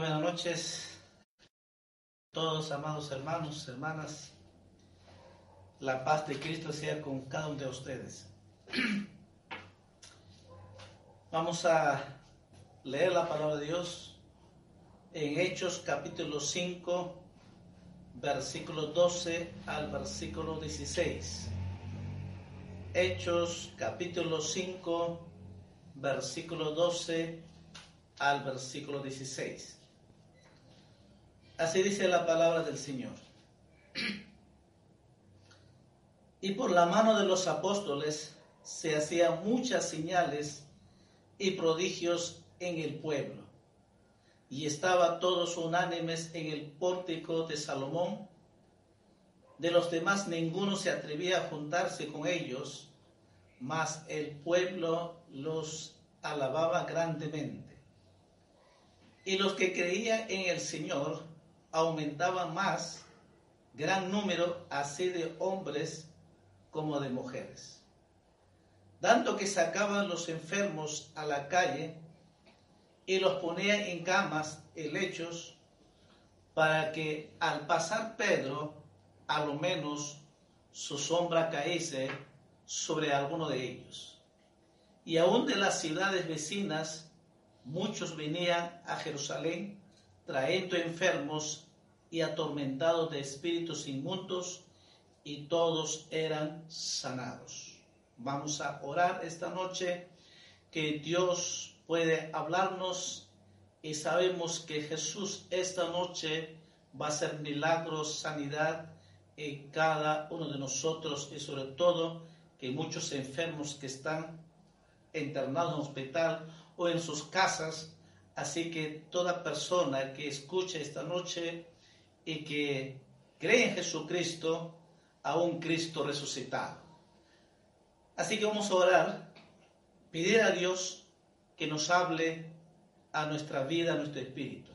Noches, todos amados hermanos, hermanas. La paz de Cristo sea con cada uno de ustedes. Vamos a leer la palabra de Dios en Hechos capítulo 5, versículo 12 al versículo 16. Hechos capítulo 5, versículo 12 al versículo 16. Así dice la palabra del Señor. Y por la mano de los apóstoles se hacían muchas señales y prodigios en el pueblo. Y estaban todos unánimes en el pórtico de Salomón. De los demás ninguno se atrevía a juntarse con ellos, mas el pueblo los alababa grandemente. Y los que creían en el Señor aumentaba más gran número así de hombres como de mujeres. Dando que sacaban los enfermos a la calle y los ponían en camas y lechos para que al pasar Pedro, a lo menos su sombra caíse sobre alguno de ellos. Y aún de las ciudades vecinas, muchos venían a Jerusalén trayendo enfermos y atormentados de espíritus inmundos, y todos eran sanados. Vamos a orar esta noche que Dios puede hablarnos y sabemos que Jesús esta noche va a hacer milagros, sanidad en cada uno de nosotros y sobre todo que muchos enfermos que están internados en hospital o en sus casas Así que toda persona que escuche esta noche y que cree en Jesucristo, a un Cristo resucitado. Así que vamos a orar, pedir a Dios que nos hable a nuestra vida, a nuestro espíritu.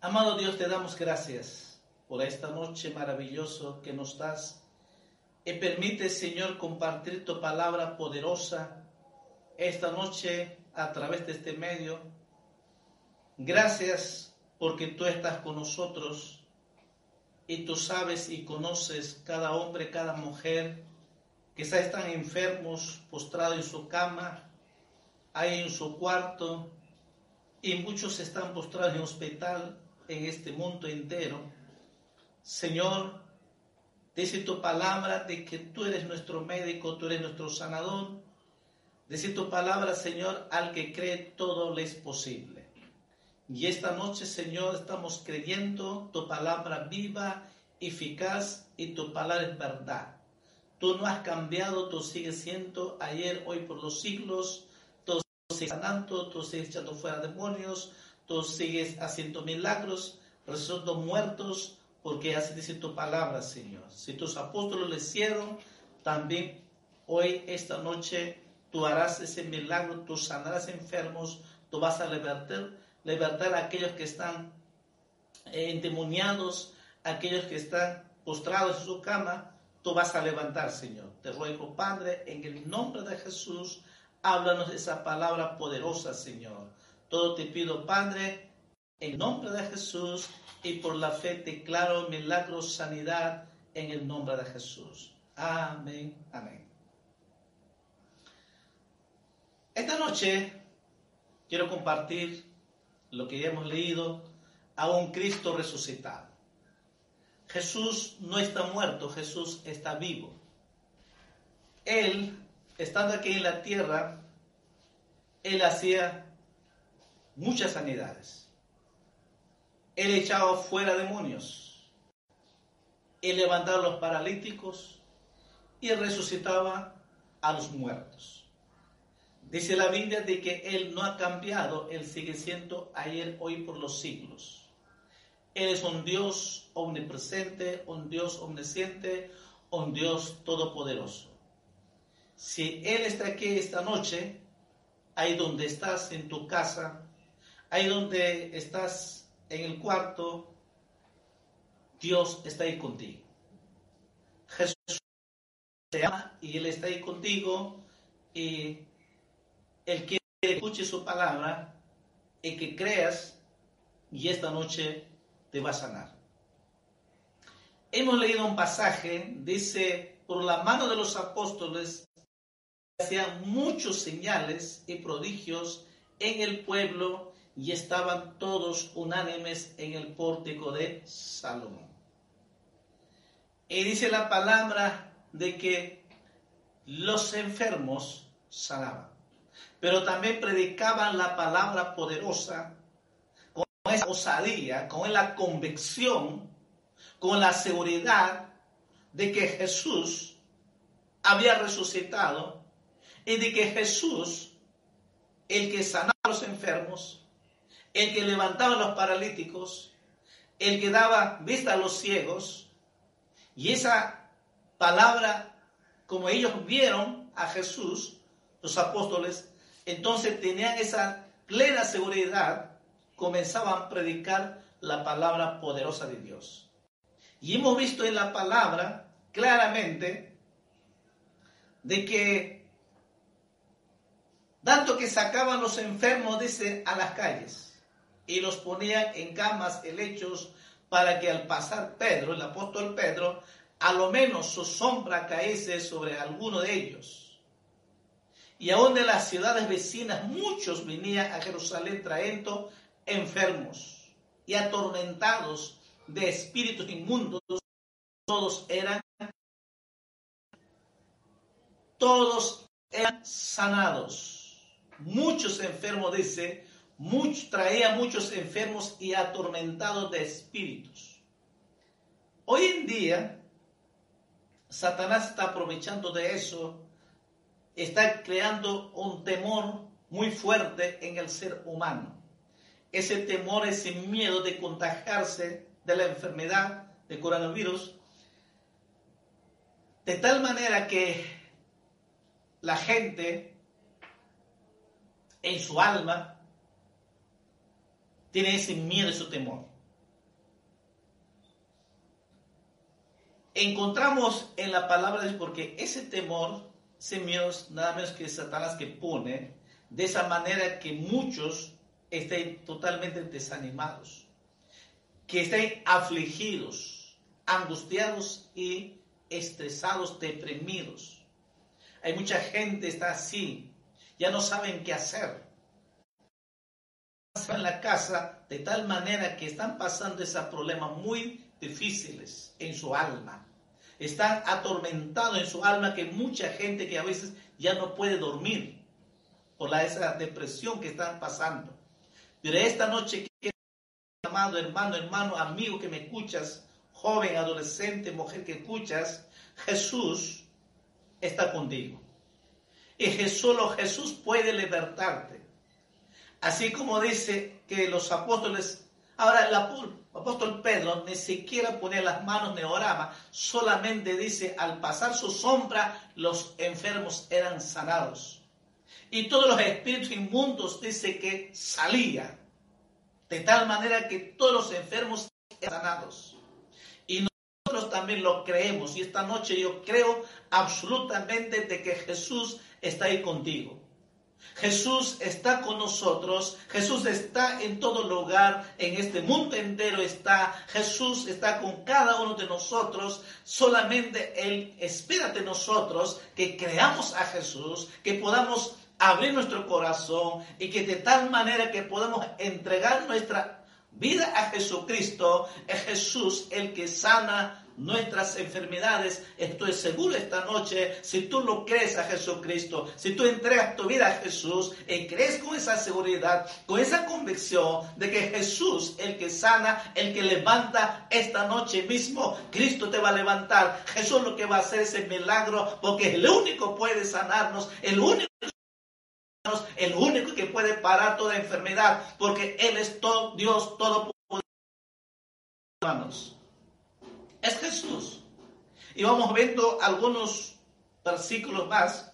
Amado Dios, te damos gracias por esta noche maravillosa que nos das y permite, Señor, compartir tu palabra poderosa esta noche a través de este medio. Gracias porque tú estás con nosotros y tú sabes y conoces cada hombre, cada mujer que están enfermos, postrados en su cama, ahí en su cuarto, y muchos están postrados en hospital en este mundo entero. Señor, dice tu palabra de que tú eres nuestro médico, tú eres nuestro sanador, Decir tu palabra, Señor, al que cree todo le es posible. Y esta noche, Señor, estamos creyendo tu palabra viva, eficaz y tu palabra es verdad. Tú no has cambiado, tú sigues siendo ayer, hoy por los siglos. Tú sigues sanando, tú sigues echando fuera demonios, tú sigues haciendo milagros, resucitando muertos, porque así dice tu palabra, Señor. Si tus apóstoles lo hicieron, también hoy, esta noche, tú harás ese milagro, tú sanarás enfermos, tú vas a libertar, libertar a aquellos que están eh, endemoniados, aquellos que están postrados en su cama, tú vas a levantar, Señor. Te ruego, Padre, en el nombre de Jesús, háblanos esa palabra poderosa, Señor. Todo te pido, Padre, en nombre de Jesús y por la fe declaro milagro, sanidad en el nombre de Jesús. Amén, amén. Esta noche quiero compartir lo que ya hemos leído a un Cristo resucitado. Jesús no está muerto, Jesús está vivo. Él, estando aquí en la tierra, él hacía muchas sanidades. Él echaba fuera demonios. Él levantaba a los paralíticos y resucitaba a los muertos. Dice la Biblia de que Él no ha cambiado, Él sigue siendo ayer, hoy, por los siglos. Él es un Dios omnipresente, un Dios omnisciente, un Dios todopoderoso. Si Él está aquí esta noche, ahí donde estás en tu casa, ahí donde estás en el cuarto, Dios está ahí contigo. Jesús te ama y Él está ahí contigo y Quiere que escuche su palabra y que creas y esta noche te va a sanar. Hemos leído un pasaje, dice, por la mano de los apóstoles hacían muchos señales y prodigios en el pueblo y estaban todos unánimes en el pórtico de Salomón. Y dice la palabra de que los enfermos sanaban, pero también predicaban la palabra poderosa con esa osadía, con la convicción, con la seguridad de que Jesús había resucitado y de que Jesús, el que sanaba a los enfermos, el que levantaba a los paralíticos, el que daba vista a los ciegos, y esa palabra, como ellos vieron a Jesús, los apóstoles, entonces tenían esa plena seguridad, comenzaban a predicar la palabra poderosa de Dios. Y hemos visto en la palabra claramente de que tanto que sacaban los enfermos, dice, a las calles y los ponían en camas, helechos, para que al pasar Pedro, el apóstol Pedro, a lo menos su sombra caese sobre alguno de ellos. Y aún de las ciudades vecinas muchos venían a Jerusalén trayendo enfermos y atormentados de espíritus inmundos. Todos eran, todos eran sanados muchos enfermos, dice, traía muchos enfermos y atormentados de espíritus. Hoy en día, Satanás está aprovechando de eso, está creando un temor muy fuerte en el ser humano. Ese temor, ese miedo de contagiarse de la enfermedad de coronavirus, de tal manera que la gente en su alma, tiene ese miedo, ese temor. Encontramos en la palabra de Dios, porque ese temor, miedo, nada menos que Satanás que pone, de esa manera que muchos estén totalmente desanimados, que estén afligidos, angustiados y estresados, deprimidos. Hay mucha gente está así, ya no saben qué hacer. En la casa de tal manera que están pasando esos problemas muy difíciles en su alma. Están atormentados en su alma que mucha gente que a veces ya no puede dormir por la, esa depresión que están pasando. Pero esta noche, amado hermano, hermano, amigo que me escuchas, joven, adolescente, mujer que escuchas, Jesús está contigo. Y solo Jesús puede libertarte. Así como dice que los apóstoles, ahora el apóstol Pedro ni siquiera ponía las manos ni oraba, solamente dice, al pasar su sombra, los enfermos eran sanados. Y todos los espíritus inmundos dice que salían, de tal manera que todos los enfermos eran sanados. Y nosotros también lo creemos, y esta noche yo creo absolutamente de que Jesús está ahí contigo. Jesús está con nosotros, Jesús está en todo lugar, en este mundo entero está, Jesús está con cada uno de nosotros, solamente Él espera de nosotros que creamos a Jesús, que podamos abrir nuestro corazón y que de tal manera que podamos entregar nuestra vida a Jesucristo, es Jesús el que sana nuestras enfermedades. Estoy seguro esta noche, si tú lo crees a Jesucristo, si tú entregas tu vida a Jesús y crees con esa seguridad, con esa convicción de que Jesús, el que sana, el que levanta esta noche mismo, Cristo te va a levantar. Jesús lo que va a hacer es el milagro porque el único puede sanarnos, el único el único que puede parar toda enfermedad, porque Él es todo, Dios todopoderoso. Es Jesús. Y vamos viendo algunos versículos más.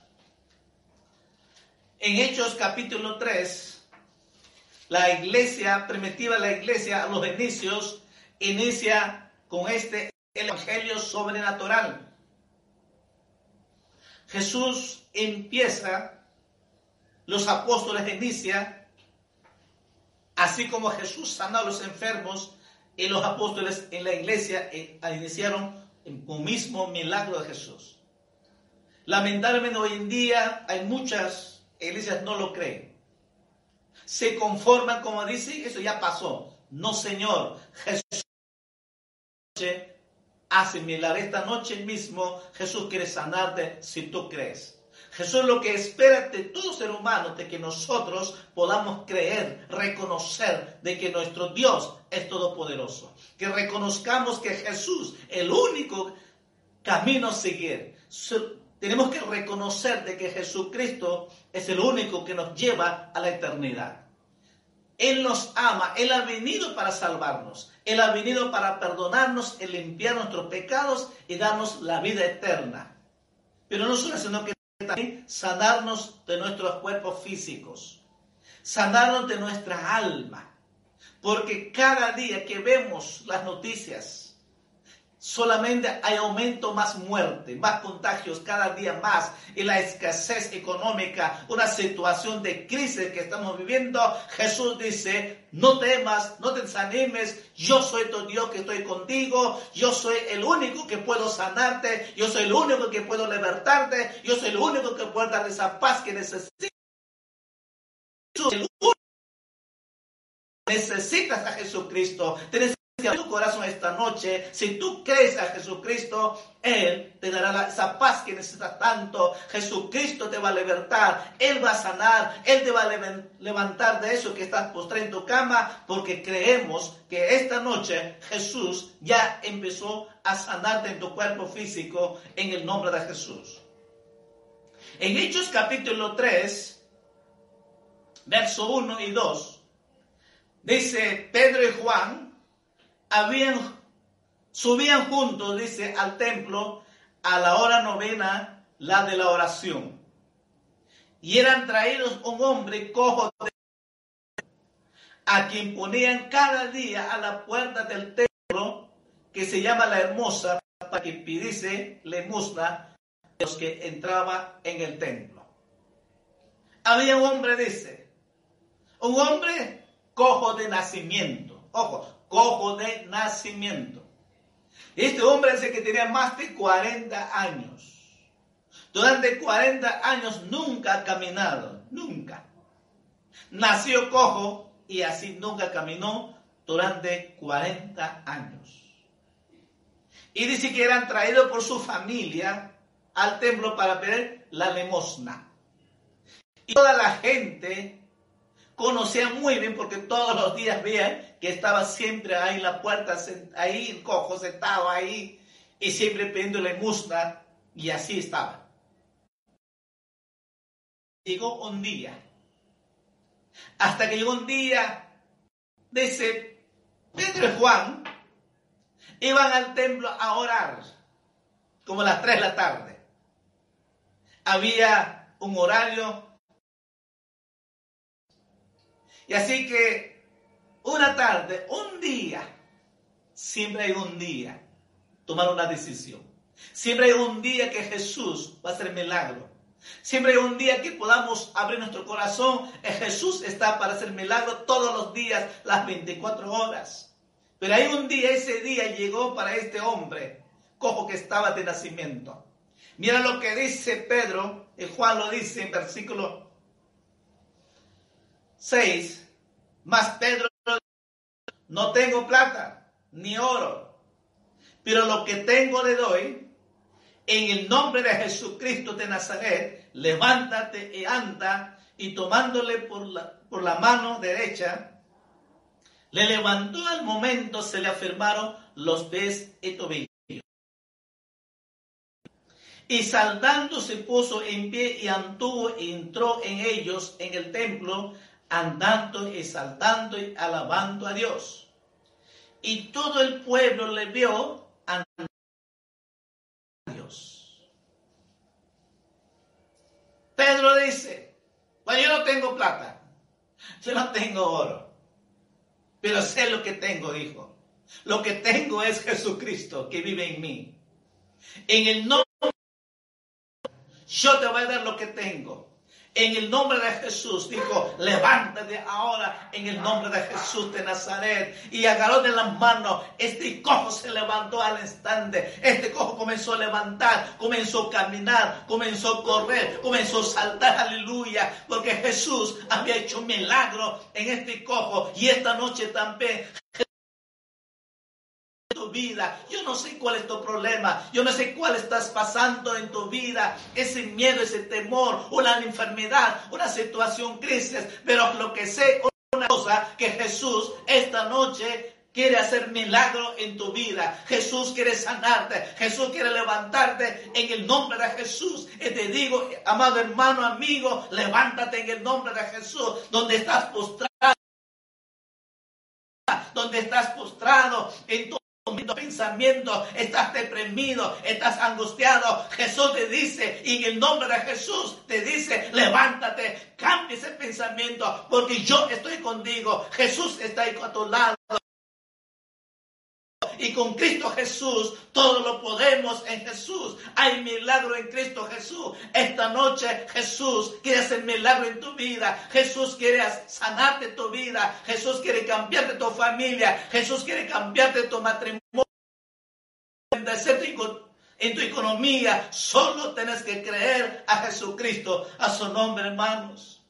En Hechos capítulo 3, la iglesia primitiva, la iglesia a los inicios, inicia con este evangelio sobrenatural. Jesús empieza los apóstoles inician, así como Jesús sanó a los enfermos, y los apóstoles en la iglesia eh, iniciaron un mismo milagro de Jesús. Lamentablemente hoy en día hay muchas iglesias no lo creen. Se conforman como dice, eso ya pasó. No, Señor, Jesús hace milagro. Esta noche mismo Jesús quiere sanarte si tú crees. Jesús lo que espera de todo ser humano, de que nosotros podamos creer, reconocer de que nuestro Dios es todopoderoso. Que reconozcamos que Jesús, el único camino a seguir. Tenemos que reconocer de que Jesucristo es el único que nos lleva a la eternidad. Él nos ama, Él ha venido para salvarnos, Él ha venido para perdonarnos, y limpiar nuestros pecados y darnos la vida eterna. Pero no solo, sino que sanarnos de nuestros cuerpos físicos, sanarnos de nuestra alma, porque cada día que vemos las noticias, solamente hay aumento más muerte, más contagios cada día más y la escasez económica, una situación de crisis que estamos viviendo, Jesús dice, no temas, no te desanimes, yo soy tu Dios que estoy contigo, yo soy el único que puedo sanarte, yo soy el único que puedo libertarte, yo soy el único que puedo dar esa paz que necesitas. Necesitas a Jesucristo a tu corazón esta noche, si tú crees a Jesucristo, Él te dará esa paz que necesitas tanto. Jesucristo te va a libertar, Él va a sanar, Él te va a levantar de eso que estás postrado en tu cama, porque creemos que esta noche Jesús ya empezó a sanarte en tu cuerpo físico en el nombre de Jesús. En Hechos capítulo 3, verso 1 y 2, dice Pedro y Juan, habían, subían juntos, dice, al templo a la hora novena, la de la oración. Y eran traídos un hombre cojo a quien ponían cada día a la puerta del templo, que se llama la hermosa, para que pidiese limosna a los que entraba en el templo. Había un hombre, dice, un hombre cojo de nacimiento. Ojo, cojo de nacimiento. Este hombre dice que tenía más de 40 años. Durante 40 años nunca ha caminado, nunca. Nació cojo y así nunca caminó durante 40 años. Y dice que eran traídos por su familia al templo para pedir la limosna. Y toda la gente conocía muy bien porque todos los días veían que estaba siempre ahí en la puerta, ahí cojo sentado ahí y siempre pidiendo limosna y así estaba. Llegó un día, hasta que llegó un día, dice Pedro y Juan, iban al templo a orar, como a las 3 de la tarde. Había un horario y así que una tarde, un día, siempre hay un día, tomar una decisión. Siempre hay un día que Jesús va a hacer milagro. Siempre hay un día que podamos abrir nuestro corazón. Jesús está para hacer milagro todos los días, las 24 horas. Pero hay un día, ese día llegó para este hombre, cojo que estaba de nacimiento. Mira lo que dice Pedro, y Juan lo dice en versículo 6, mas Pedro no tengo plata ni oro, pero lo que tengo le doy. En el nombre de Jesucristo de Nazaret, levántate y anda. Y tomándole por la, mano derecha, le levantó al momento, se le afirmaron los pies y tobillos. Y saltando se puso en pie y anduvo y entró en ellos en el templo, andando y saltando y alabando a Dios. Y todo el pueblo le vio andando a Dios. Pedro dice, bueno, yo no tengo plata, yo no tengo oro, pero sé lo que tengo, dijo. Lo que tengo es Jesucristo que vive en mí. En el nombre yo te voy a dar lo que tengo. En el nombre de Jesús, dijo, levántate ahora en el nombre de Jesús de Nazaret. Y agarró de las manos, este cojo se levantó al instante. Este cojo comenzó a levantar, comenzó a caminar, comenzó a correr, comenzó a saltar, aleluya. Porque Jesús había hecho un milagro en este cojo. Y esta noche también vida. Yo no sé cuál es tu problema. Yo no sé cuál estás pasando en tu vida. Ese miedo, ese temor, una enfermedad, una situación crisis. Pero lo que sé, una cosa, que Jesús esta noche quiere hacer milagro en tu vida. Jesús quiere sanarte. Jesús quiere levantarte en el nombre de Jesús. Y te digo, amado hermano, amigo, levántate en el nombre de Jesús. Donde estás postrado. Donde estás postrado en tu pensamiento, estás deprimido, estás angustiado, Jesús te dice, y en el nombre de Jesús te dice, levántate, cambia ese pensamiento, porque yo estoy contigo, Jesús está ahí a tu lado. Y con Cristo Jesús todo lo podemos en Jesús. Hay milagro en Cristo Jesús. Esta noche Jesús quiere hacer milagro en tu vida. Jesús quiere sanarte tu vida. Jesús quiere cambiarte tu familia. Jesús quiere cambiarte tu matrimonio. En tu economía, solo tienes que creer a Jesucristo, a su nombre, hermanos.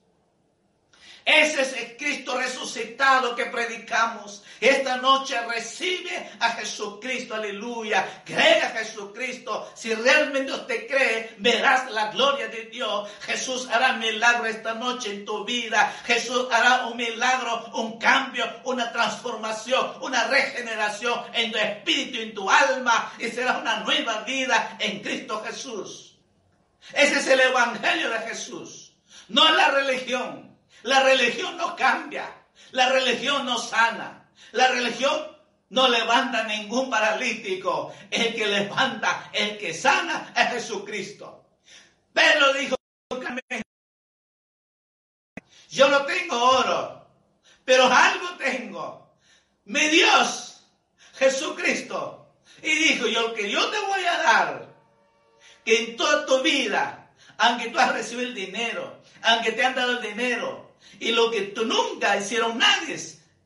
Ese es el Cristo resucitado que predicamos. Esta noche recibe a Jesucristo, aleluya. Cree a Jesucristo. Si realmente usted cree, verás la gloria de Dios. Jesús hará milagro esta noche en tu vida. Jesús hará un milagro, un cambio, una transformación, una regeneración en tu espíritu, en tu alma. Y será una nueva vida en Cristo Jesús. Ese es el Evangelio de Jesús. No la religión. La religión no cambia, la religión no sana, la religión no levanta ningún paralítico. El que levanta, el que sana es Jesucristo. Pero dijo, yo no tengo oro, pero algo tengo. Mi Dios, Jesucristo. Y dijo, yo que yo te voy a dar, que en toda tu vida, aunque tú has recibido el dinero, aunque te han dado el dinero, y lo que tú nunca hicieron nadie,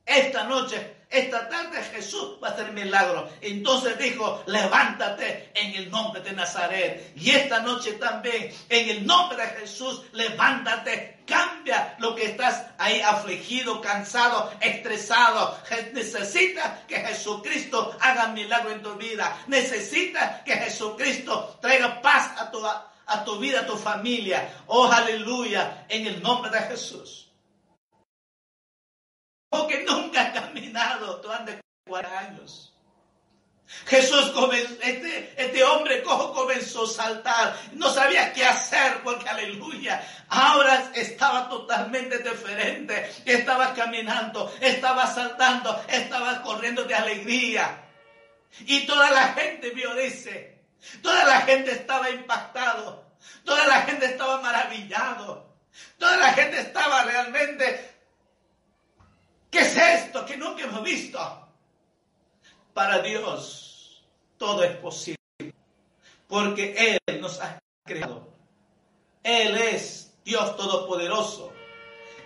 esta noche, esta tarde Jesús va a hacer milagro. Entonces dijo, levántate en el nombre de Nazaret. Y esta noche también, en el nombre de Jesús, levántate, cambia lo que estás ahí afligido, cansado, estresado. Necesita que Jesucristo haga milagro en tu vida. Necesita que Jesucristo traiga paz a tu, a tu vida, a tu familia. Oh, aleluya, en el nombre de Jesús que nunca ha caminado, tú andas 40 años. Jesús comenzó, este, este hombre cojo comenzó a saltar, no sabía qué hacer porque aleluya, ahora estaba totalmente diferente, estaba caminando, estaba saltando, estaba corriendo de alegría. Y toda la gente vio, dice, toda la gente estaba impactado, toda la gente estaba maravillado, toda la gente estaba realmente ¿Qué es esto que nunca hemos visto? Para Dios todo es posible, porque Él nos ha creado. Él es Dios Todopoderoso,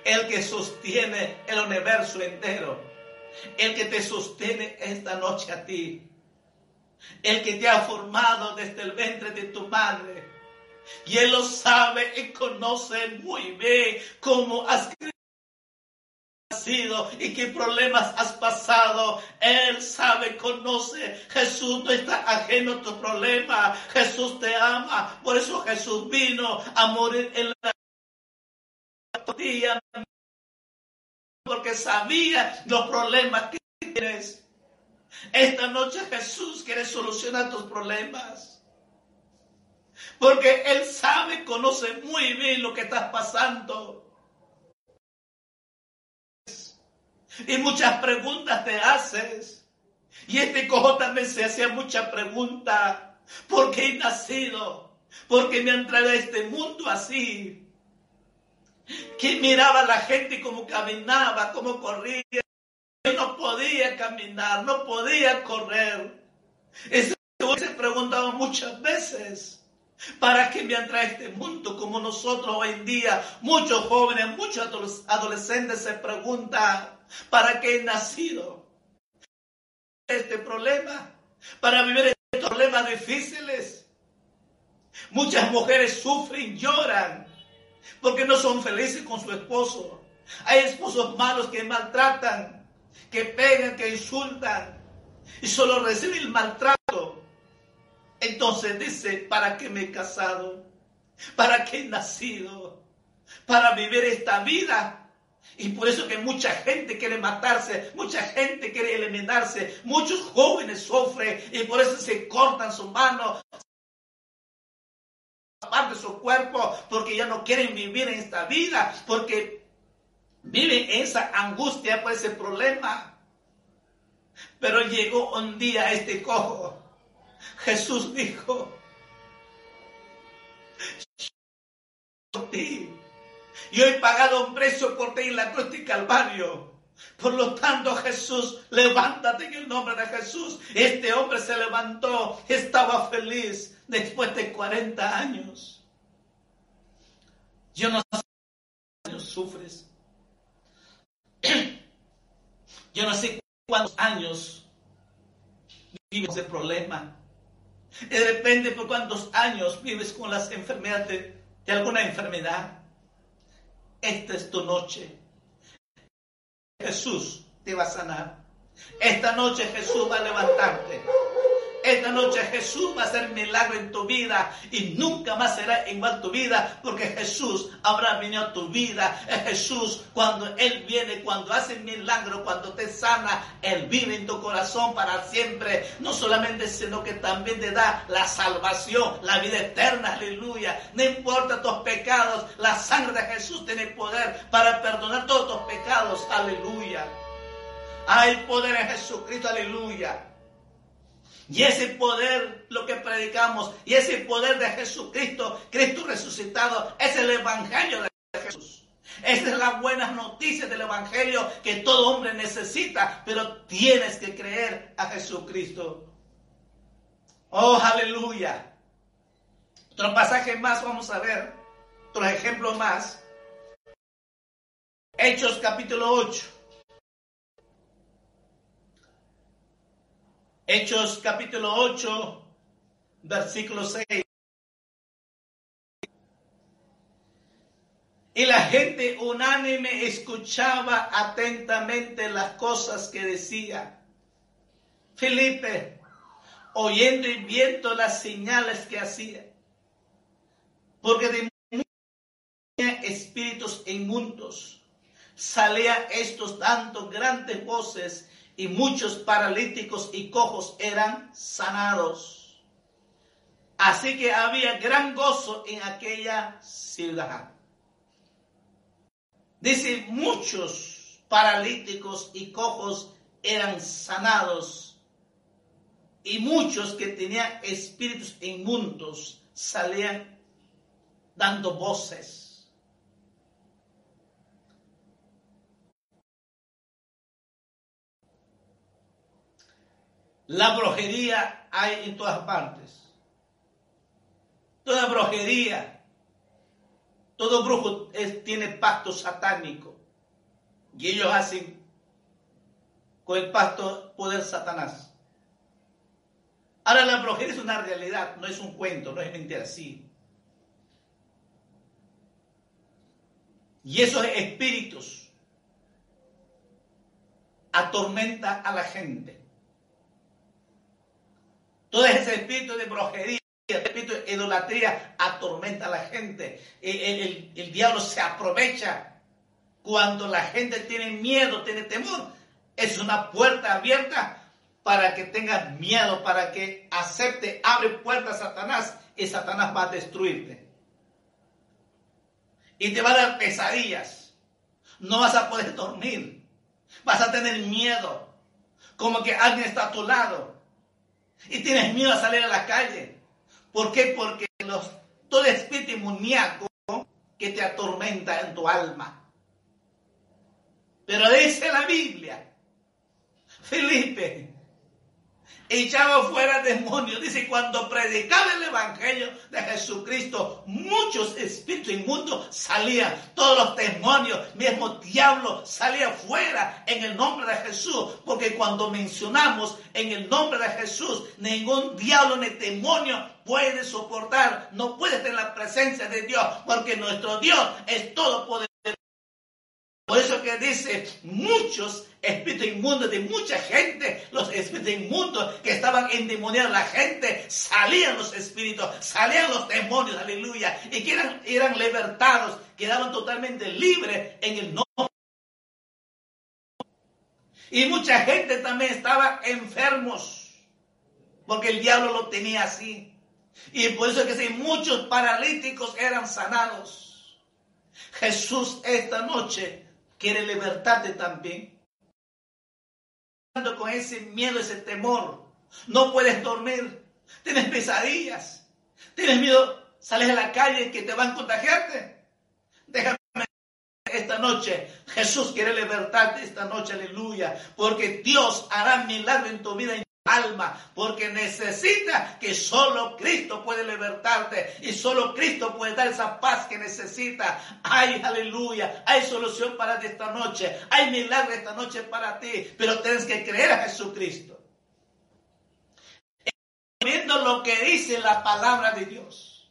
el que sostiene el universo entero, el que te sostiene esta noche a ti, el que te ha formado desde el vientre de tu madre. Y Él lo sabe y conoce muy bien cómo has nacido y qué problemas has pasado. Él sabe, conoce. Jesús no está ajeno a tu problema. Jesús te ama. Por eso Jesús vino a morir en la día porque sabía los problemas que tienes. Esta noche Jesús quiere solucionar tus problemas. Porque Él sabe, conoce muy bien lo que estás pasando. Y muchas preguntas te haces. Y este cojo también se hacía muchas preguntas. ¿Por qué he nacido? ¿Por qué me han traído a este mundo así? Que miraba a la gente como caminaba, como corría. Yo no podía caminar, no podía correr. Eso se preguntaba muchas veces. ¿Para qué me han traído a este mundo como nosotros hoy en día? Muchos jóvenes, muchos adolescentes se preguntan, ¿para qué he nacido? Este problema, para vivir estos problemas difíciles. Muchas mujeres sufren, lloran, porque no son felices con su esposo. Hay esposos malos que maltratan, que pegan, que insultan y solo reciben el maltrato. Entonces dice, ¿para qué me he casado? ¿Para qué he nacido? Para vivir esta vida. Y por eso que mucha gente quiere matarse, mucha gente quiere eliminarse, muchos jóvenes sufren y por eso se cortan sus manos, parte de su cuerpo porque ya no quieren vivir en esta vida, porque viven esa angustia por ese problema. Pero llegó un día este cojo. Jesús dijo, por ti. Yo he pagado un precio por ti en la cruz de Calvario. Por lo tanto, Jesús, levántate en el nombre de Jesús. Este hombre se levantó, estaba feliz después de 40 años. Yo no sé cuántos años sufres. Yo no sé cuántos años vives de problema. Y depende por cuántos años vives con las enfermedades de, de alguna enfermedad. Esta es tu noche. Jesús te va a sanar. Esta noche Jesús va a levantarte. Esta noche Jesús va a hacer milagro en tu vida y nunca más será igual tu vida porque Jesús habrá venido a tu vida. Es Jesús cuando Él viene, cuando hace milagro, cuando te sana, Él vive en tu corazón para siempre. No solamente, sino que también te da la salvación, la vida eterna. Aleluya. No importa tus pecados, la sangre de Jesús tiene poder para perdonar todos tus pecados. Aleluya. Hay poder en Jesucristo. Aleluya. Y ese poder, lo que predicamos, y ese poder de Jesucristo, Cristo resucitado, es el Evangelio de Jesús. Esa es la buena noticia del Evangelio que todo hombre necesita, pero tienes que creer a Jesucristo. Oh, aleluya. Otro pasaje más vamos a ver, otro ejemplo más. Hechos capítulo 8. Hechos capítulo 8, versículo 6. Y la gente unánime escuchaba atentamente las cosas que decía. Felipe, oyendo y viendo las señales que hacía. Porque de espíritus inmundos salía estos dando grandes voces y muchos paralíticos y cojos eran sanados. Así que había gran gozo en aquella ciudad. Dice, muchos paralíticos y cojos eran sanados y muchos que tenían espíritus inmundos salían dando voces. La brujería hay en todas partes. Toda brujería, todo brujo tiene pacto satánico. Y ellos hacen con el pacto poder Satanás. Ahora la brujería es una realidad, no es un cuento, no es mentira, sí. Y esos espíritus atormenta a la gente. Todo ese espíritu de brujería, espíritu de idolatría atormenta a la gente. El, el diablo se aprovecha cuando la gente tiene miedo, tiene temor. Es una puerta abierta para que tengas miedo, para que acepte, abre puertas a Satanás y Satanás va a destruirte. Y te va a dar pesadillas. No vas a poder dormir. Vas a tener miedo. Como que alguien está a tu lado. Y tienes miedo a salir a la calle. ¿Por qué? Porque los, todo espíritu muñeco que te atormenta en tu alma. Pero dice la Biblia, Felipe, echaba fuera demonios. Dice, cuando predicaba el Evangelio de Jesucristo, muchos espíritus inmundos salían, todos los demonios, mismo diablo salía fuera en el nombre de Jesús. Porque cuando mencionamos en el nombre de Jesús, ningún diablo ni demonio puede soportar, no puede estar en la presencia de Dios, porque nuestro Dios es todo poder por eso que dice, muchos espíritus inmundos de mucha gente, los espíritus inmundos que estaban endemoniando a la gente, salían los espíritus, salían los demonios, aleluya, y que eran, libertados, quedaban totalmente libres en el nombre. Y mucha gente también estaba enfermos, porque el diablo lo tenía así. Y por eso que sí, muchos paralíticos eran sanados. Jesús esta noche quiere libertarte también. Con ese miedo, ese temor, no puedes dormir, tienes pesadillas, tienes miedo, sales a la calle que te van a contagiarte. Déjame esta noche. Jesús quiere libertarte esta noche, aleluya, porque Dios hará milagro en tu vida alma, porque necesita que solo Cristo puede libertarte y solo Cristo puede dar esa paz que necesita. Ay, aleluya, hay solución para esta noche, hay milagro esta noche para ti, pero tienes que creer a Jesucristo. Viendo lo que dice la palabra de Dios.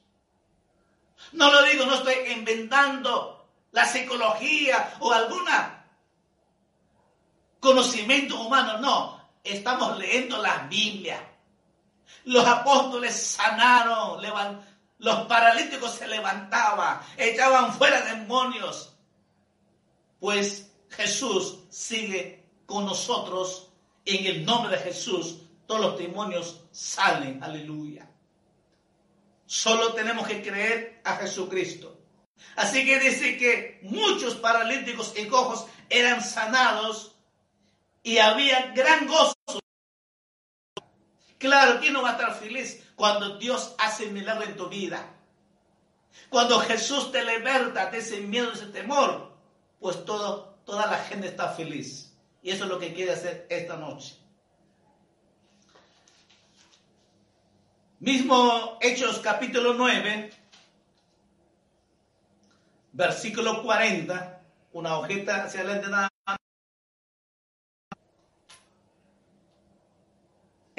No lo digo, no estoy inventando la psicología o alguna conocimiento humano, no estamos leyendo la Biblia. Los apóstoles sanaron, los paralíticos se levantaban, echaban fuera demonios. Pues Jesús sigue con nosotros. En el nombre de Jesús, todos los demonios salen. Aleluya. Solo tenemos que creer a Jesucristo. Así que dice que muchos paralíticos y cojos eran sanados y había gran gozo. Claro, ¿quién no va a estar feliz cuando Dios hace milagro en tu vida? Cuando Jesús te liberta de ese miedo, de ese temor, pues todo, toda la gente está feliz. Y eso es lo que quiere hacer esta noche. Mismo Hechos capítulo 9, versículo 40, una hojita hacia adelante nada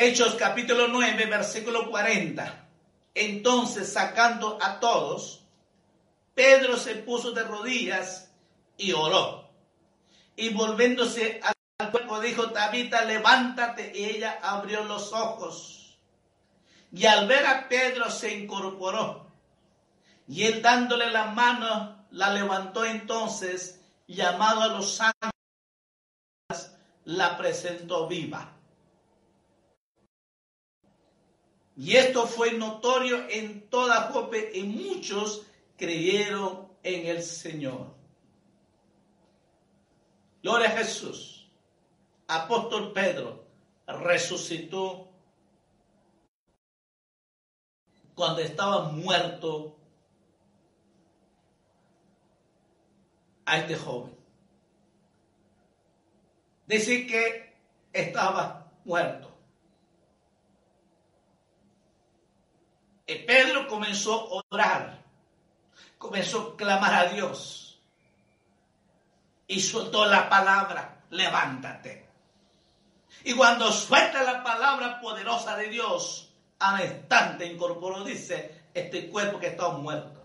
Hechos capítulo 9, versículo 40. Entonces, sacando a todos, Pedro se puso de rodillas y oró. Y volviéndose al cuerpo dijo, Tabita, levántate. Y ella abrió los ojos. Y al ver a Pedro se incorporó. Y él dándole la mano, la levantó entonces, llamado a los santos, la presentó viva. Y esto fue notorio en toda Jope y muchos creyeron en el Señor. Gloria a Jesús. Apóstol Pedro resucitó cuando estaba muerto a este joven. Decir que estaba muerto. Pedro comenzó a orar, comenzó a clamar a Dios y soltó la palabra, levántate. Y cuando suelta la palabra poderosa de Dios, al instante incorporó, dice, este cuerpo que está muerto.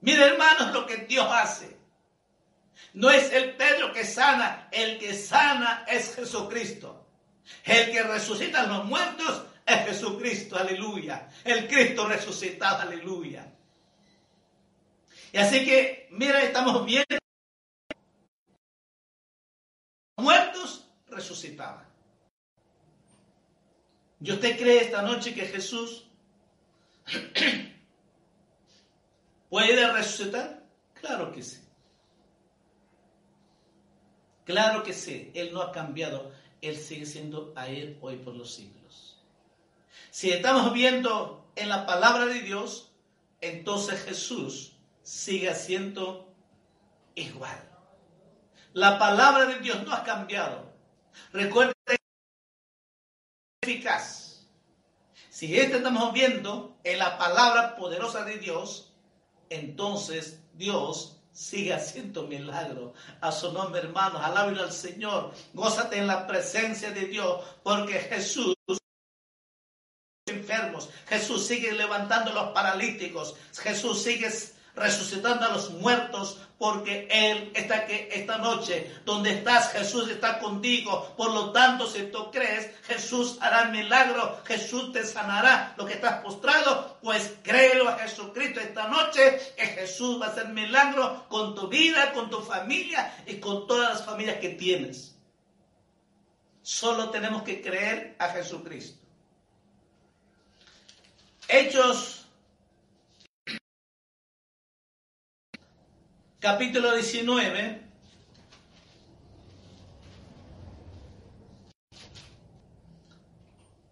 Mire hermanos lo que Dios hace. No es el Pedro que sana, el que sana es Jesucristo. El que resucita a los muertos es Jesucristo, aleluya. El Cristo resucitado, aleluya. Y así que, mira, estamos viendo muertos resucitaban. ¿Y usted cree esta noche que Jesús puede resucitar? Claro que sí. Claro que sí. Él no ha cambiado. Él sigue siendo a Él hoy por los siglos. Si estamos viendo en la palabra de Dios, entonces Jesús sigue siendo igual. La palabra de Dios no ha cambiado. Recuerden eficaz. Si esto estamos viendo en la palabra poderosa de Dios, entonces Dios sigue haciendo milagros. A su nombre, hermanos, alábalo al Señor. Gózate en la presencia de Dios, porque Jesús Jesús sigue levantando a los paralíticos. Jesús sigue resucitando a los muertos, porque Él está que esta noche, donde estás, Jesús está contigo. Por lo tanto, si tú crees, Jesús hará milagro, Jesús te sanará lo que estás postrado, pues créelo a Jesucristo esta noche, que Jesús va a hacer milagro con tu vida, con tu familia y con todas las familias que tienes. Solo tenemos que creer a Jesucristo. Hechos capítulo 19,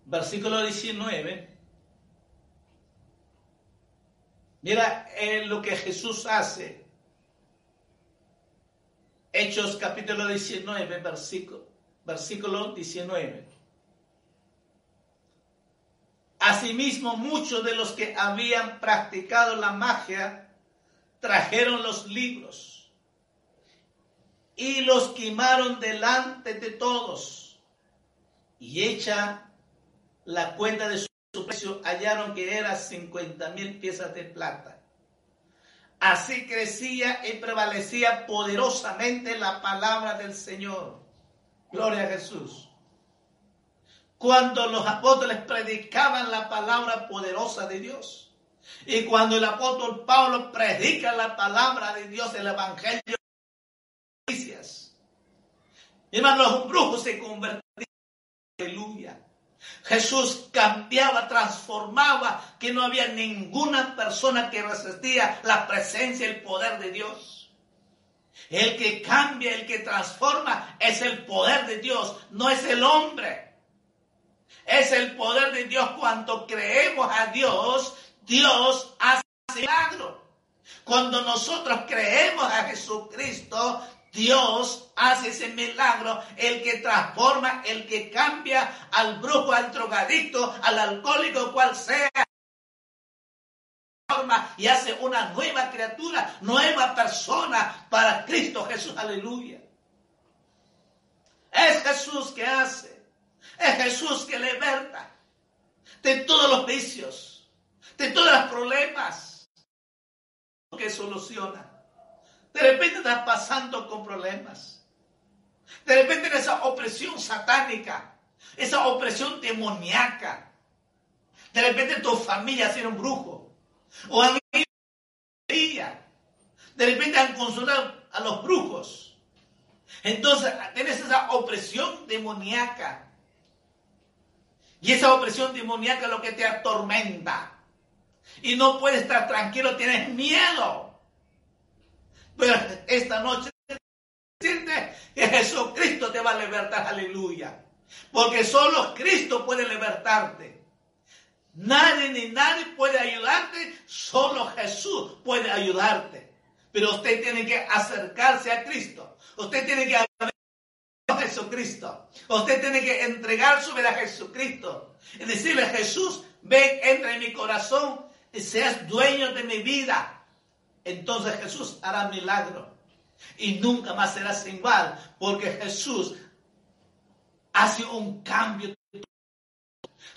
versículo 19. Mira lo que Jesús hace. Hechos capítulo 19, versículo, versículo 19. Asimismo, muchos de los que habían practicado la magia trajeron los libros y los quemaron delante de todos. Y hecha la cuenta de su precio, hallaron que era 50 mil piezas de plata. Así crecía y prevalecía poderosamente la palabra del Señor. Gloria a Jesús. Cuando los apóstoles predicaban la palabra poderosa de Dios y cuando el apóstol Pablo predica la palabra de Dios, el evangelio, hermano, los brujos se convertían. Aleluya. Jesús cambiaba, transformaba, que no había ninguna persona que resistía la presencia y el poder de Dios. El que cambia, el que transforma, es el poder de Dios, no es el hombre. Es el poder de Dios cuando creemos a Dios Dios hace milagro. Cuando nosotros creemos a Jesucristo, Dios hace ese milagro, el que transforma, el que cambia al brujo, al drogadicto, al alcohólico, cual sea y hace una nueva criatura, nueva persona para Cristo Jesús. Aleluya. Es Jesús que hace. Es Jesús que liberta de todos los vicios de todos los problemas que soluciona. De repente estás pasando con problemas. De repente en esa opresión satánica, esa opresión demoníaca. De repente tu familia ha sido un brujo. O han de repente han consultado a los brujos. Entonces tienes esa opresión demoníaca. Y esa opresión demoníaca es lo que te atormenta y no puedes estar tranquilo, tienes miedo. Pero esta noche siente que Jesucristo te va a libertar, aleluya. Porque solo Cristo puede libertarte. Nadie ni nadie puede ayudarte, solo Jesús puede ayudarte. Pero usted tiene que acercarse a Cristo. Usted tiene que Jesucristo. Usted tiene que entregar su vida a Jesucristo. Y decirle, Jesús, ven, entra en mi corazón seas dueño de mi vida, entonces Jesús hará milagro. Y nunca más serás igual, porque Jesús hace un cambio.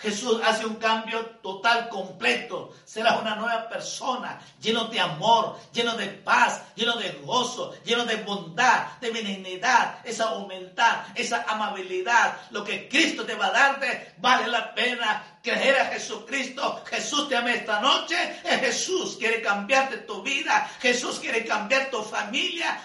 Jesús hace un cambio total, completo. Serás una nueva persona, lleno de amor, lleno de paz, lleno de gozo, lleno de bondad, de benignidad, esa humildad, esa amabilidad. Lo que Cristo te va a darte vale la pena creer a Jesucristo. Jesús te ama esta noche. Jesús quiere cambiarte tu vida. Jesús quiere cambiar tu familia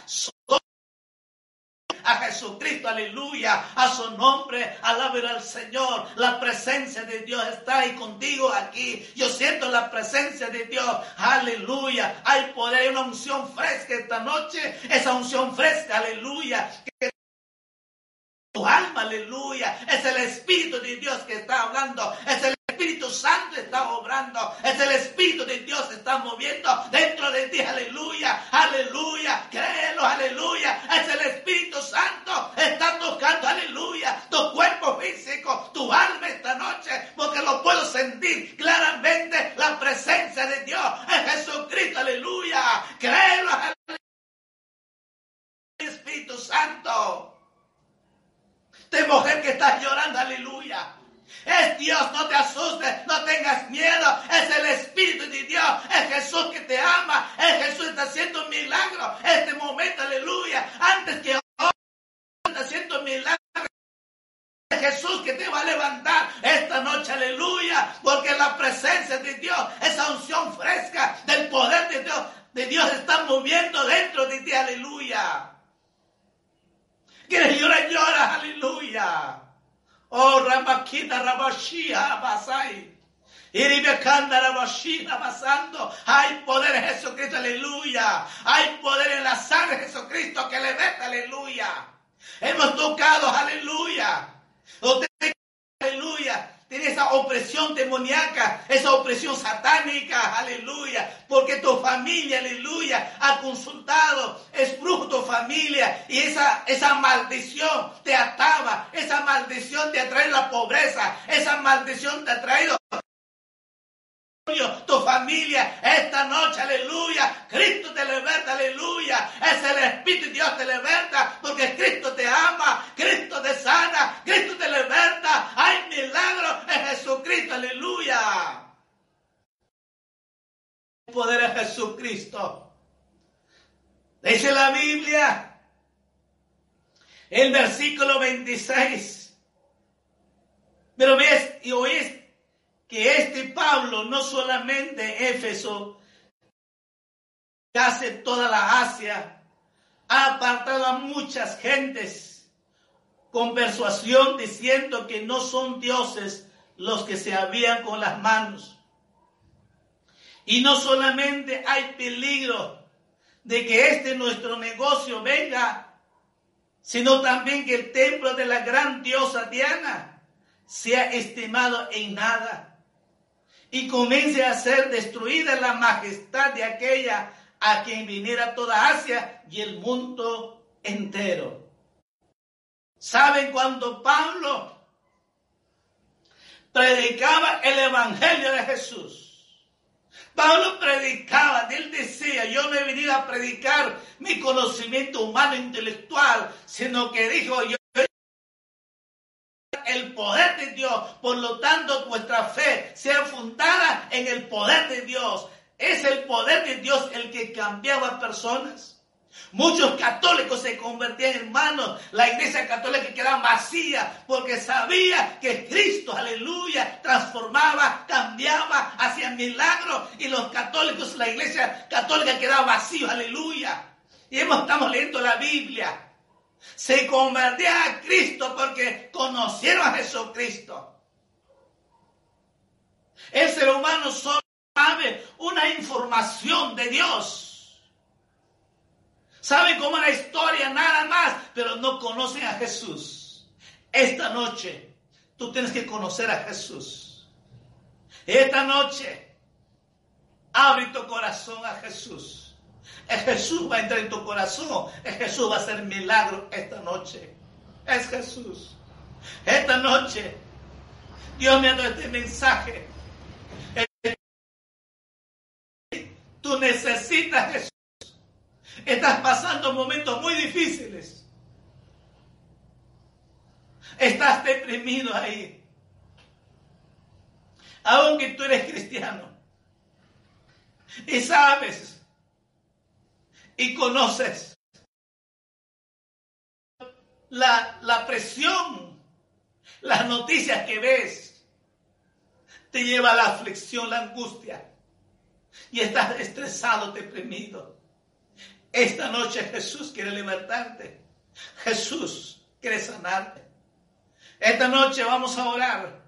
a Jesucristo, aleluya, a su nombre, alabar al Señor. La presencia de Dios está ahí contigo aquí. Yo siento la presencia de Dios, aleluya. Hay poder, hay una unción fresca esta noche, esa unción fresca, aleluya. tu alma, aleluya. Es el Espíritu de Dios que está hablando. Es el Espíritu Santo está obrando. Es el Espíritu de Dios que está moviendo dentro de ti. Aleluya, aleluya. Créelo, aleluya. Es el Espíritu Santo. Está tocando, aleluya. Tu cuerpo físico, tu alma esta noche. Porque lo puedo sentir claramente. La presencia de Dios en Jesucristo. Aleluya. Créelo, aleluya. Espíritu Santo. De mujer que estás llorando, aleluya. Es Dios, no te asustes, no tengas miedo. Es el Espíritu de Dios, es Jesús que te ama, es Jesús que está haciendo un milagro. Este momento, aleluya, antes que hoy está haciendo un milagro. Es Jesús que te va a levantar esta noche, aleluya, porque la presencia de Dios, esa unción fresca del poder de Dios, de Dios está moviendo dentro de ti, aleluya. Quieres llorar, llora, aleluya. Oh, Ramakita Rabashia Basai. Pasando. Hay poder en Jesucristo, aleluya. Hay poder en la sangre de Jesucristo que le mete, aleluya. Hemos tocado, aleluya. aleluya tiene esa opresión demoníaca, esa opresión satánica, aleluya, porque tu familia, aleluya, ha consultado, es brujo tu familia. Y esa, esa maldición te ataba, esa maldición te ha traído la pobreza, esa maldición te ha traído tu familia esta noche, aleluya. Cristo te liberta, aleluya. Es el Espíritu de Dios te liberta porque Cristo te ama, Cristo te sana, Cristo te liberta. Hay milagros en Jesucristo, aleluya. El poder de Jesucristo. Dice la Biblia, el versículo 26. Pero ves y oís que este Pablo no solamente Éfeso, hace toda la Asia, ha apartado a muchas gentes con persuasión diciendo que no son dioses los que se habían con las manos. Y no solamente hay peligro de que este nuestro negocio venga, sino también que el templo de la gran diosa Diana sea estimado en nada y comience a ser destruida la majestad de aquella a quien viniera toda Asia y el mundo entero. ¿Saben cuando Pablo predicaba el Evangelio de Jesús? Pablo predicaba, él decía, yo no he venido a predicar mi conocimiento humano intelectual, sino que dijo, yo Dios. Por lo tanto, nuestra fe sea fundada en el poder de Dios. Es el poder de Dios el que cambiaba personas. Muchos católicos se convertían en hermanos. La iglesia católica quedaba vacía porque sabía que Cristo, aleluya, transformaba, cambiaba, hacía milagros. Y los católicos, la iglesia católica quedaba vacía, aleluya. Y hemos, estamos leyendo la Biblia se convertían a Cristo porque conocieron a Jesucristo. El ser humano solo sabe una información de Dios. Sabe cómo la historia nada más, pero no conocen a Jesús. Esta noche tú tienes que conocer a Jesús. Esta noche abre tu corazón a Jesús. Es Jesús va a entrar en tu corazón. Es Jesús va a hacer milagro esta noche. Es Jesús. Esta noche Dios me ha dado este mensaje. Tú necesitas Jesús. Estás pasando momentos muy difíciles. Estás deprimido ahí. aunque tú eres cristiano, y sabes, y conoces la, la presión, las noticias que ves, te lleva a la aflicción, la angustia, y estás estresado, deprimido. Esta noche Jesús quiere libertarte. Jesús quiere sanarte. Esta noche vamos a orar.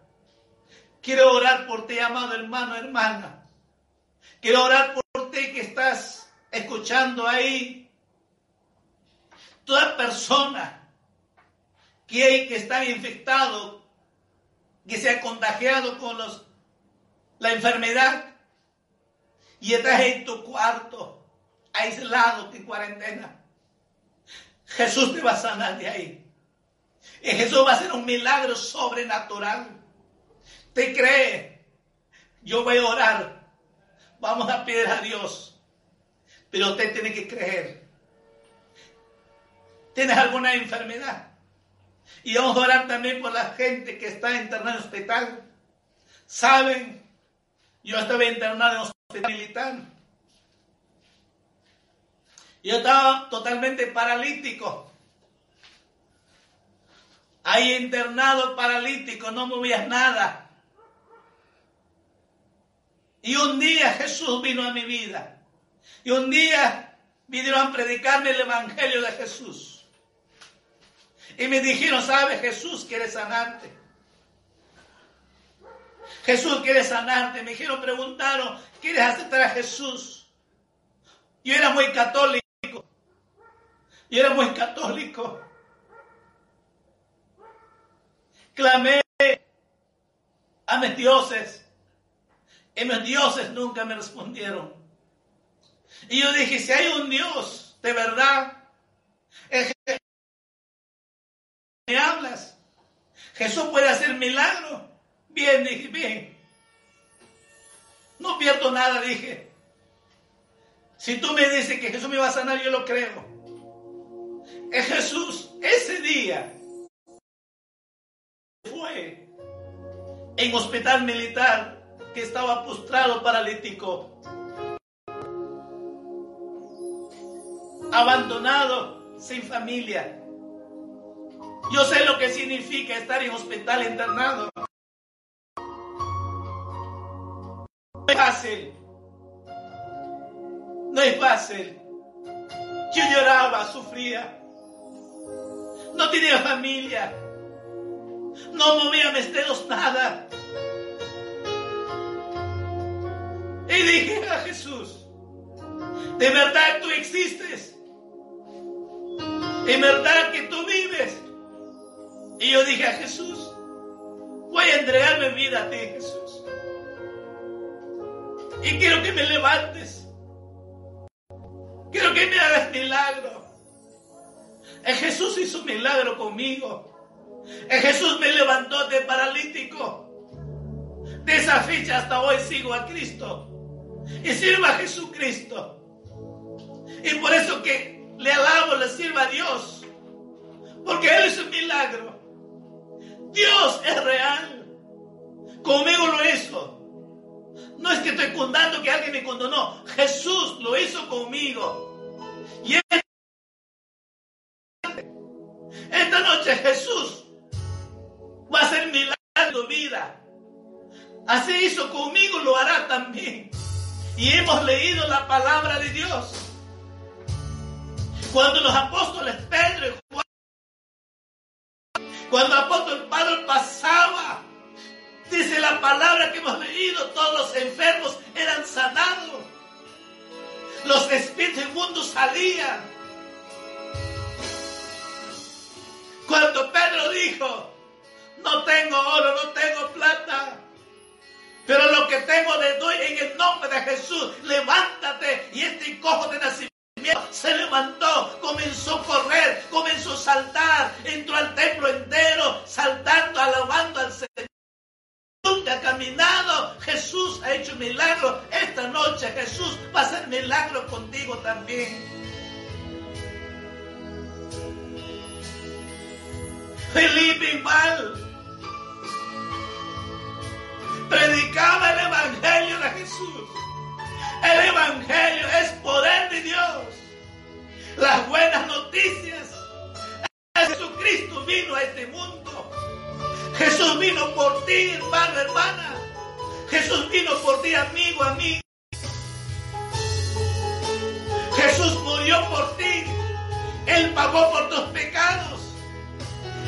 Quiero orar por ti, amado hermano, hermana. Quiero orar por ti que estás escuchando ahí. Toda persona que, que está infectado, que se ha contagiado con la enfermedad y estás en tu cuarto, aislado, en cuarentena. Jesús te va a sanar de ahí. Y Jesús va a hacer un milagro sobrenatural. ¿Te cree? Yo voy a orar. Vamos a pedir a Dios. Pero usted tiene que creer. ¿Tienes alguna enfermedad? Y vamos a orar también por la gente que está internada en hospital. ¿Saben? Yo estaba internado en hospital militar. Yo estaba totalmente paralítico. Ahí internado paralítico, no movías nada. Y un día Jesús vino a mi vida. Y un día vinieron a predicarme el Evangelio de Jesús. Y me dijeron, ¿sabes? Jesús quiere sanarte. Jesús quiere sanarte. Me dijeron, preguntaron, ¿quieres aceptar a Jesús? Yo era muy católico. Yo era muy católico. Clamé a mis dioses. Y mis dioses nunca me respondieron. Y yo dije, si hay un Dios de verdad, me hablas. Jesús puede hacer milagro. Bien, dije, bien. No pierdo nada, dije. Si tú me dices que Jesús me va a sanar, yo lo creo. Es Jesús, ese día, fue en hospital militar que estaba postrado paralítico, abandonado, sin familia. Yo sé lo que significa estar en hospital internado. No es fácil. No es fácil. Yo lloraba, sufría. No tenía familia. No movía mis dedos nada. Y dije a Jesús, de verdad tú existes. En verdad que tú vives. Y yo dije a Jesús, voy a entregar mi vida a ti, Jesús. Y quiero que me levantes. Quiero que me hagas milagro. El Jesús hizo milagro conmigo. El Jesús me levantó de paralítico. De esa fecha hasta hoy sigo a Cristo. Y sirvo a Jesucristo. Y por eso que le alabo, le sirvo a Dios. Porque Él es un milagro. Dios es real. Conmigo lo hizo. No es que estoy contando que alguien me condonó. Jesús lo hizo conmigo. Y esta noche Jesús va a hacer milagro en vida. Así hizo conmigo, lo hará también. Y hemos leído la palabra de Dios. Cuando los apóstoles Pedro y Juan cuando apóstol Pablo pasaba, dice la palabra que hemos leído, todos los enfermos eran sanados. Los espíritus inmundos salían. Cuando Pedro dijo, no tengo oro, no tengo plata, pero lo que tengo le doy en el nombre de Jesús, levántate y este cojo de nacimiento se levantó, comenzó a correr, comenzó a saltar, entró al templo entero, saltando, alabando al Señor. Nunca ha caminado, Jesús ha hecho milagro. Esta noche Jesús va a hacer milagro contigo también. Felipe igual. Predicaba Jesús. El Evangelio es poder de Dios. Las buenas noticias. Jesucristo vino a este mundo. Jesús vino por ti, hermano, hermana. Jesús vino por ti, amigo, amigo. Jesús murió por ti. Él pagó por tus pecados.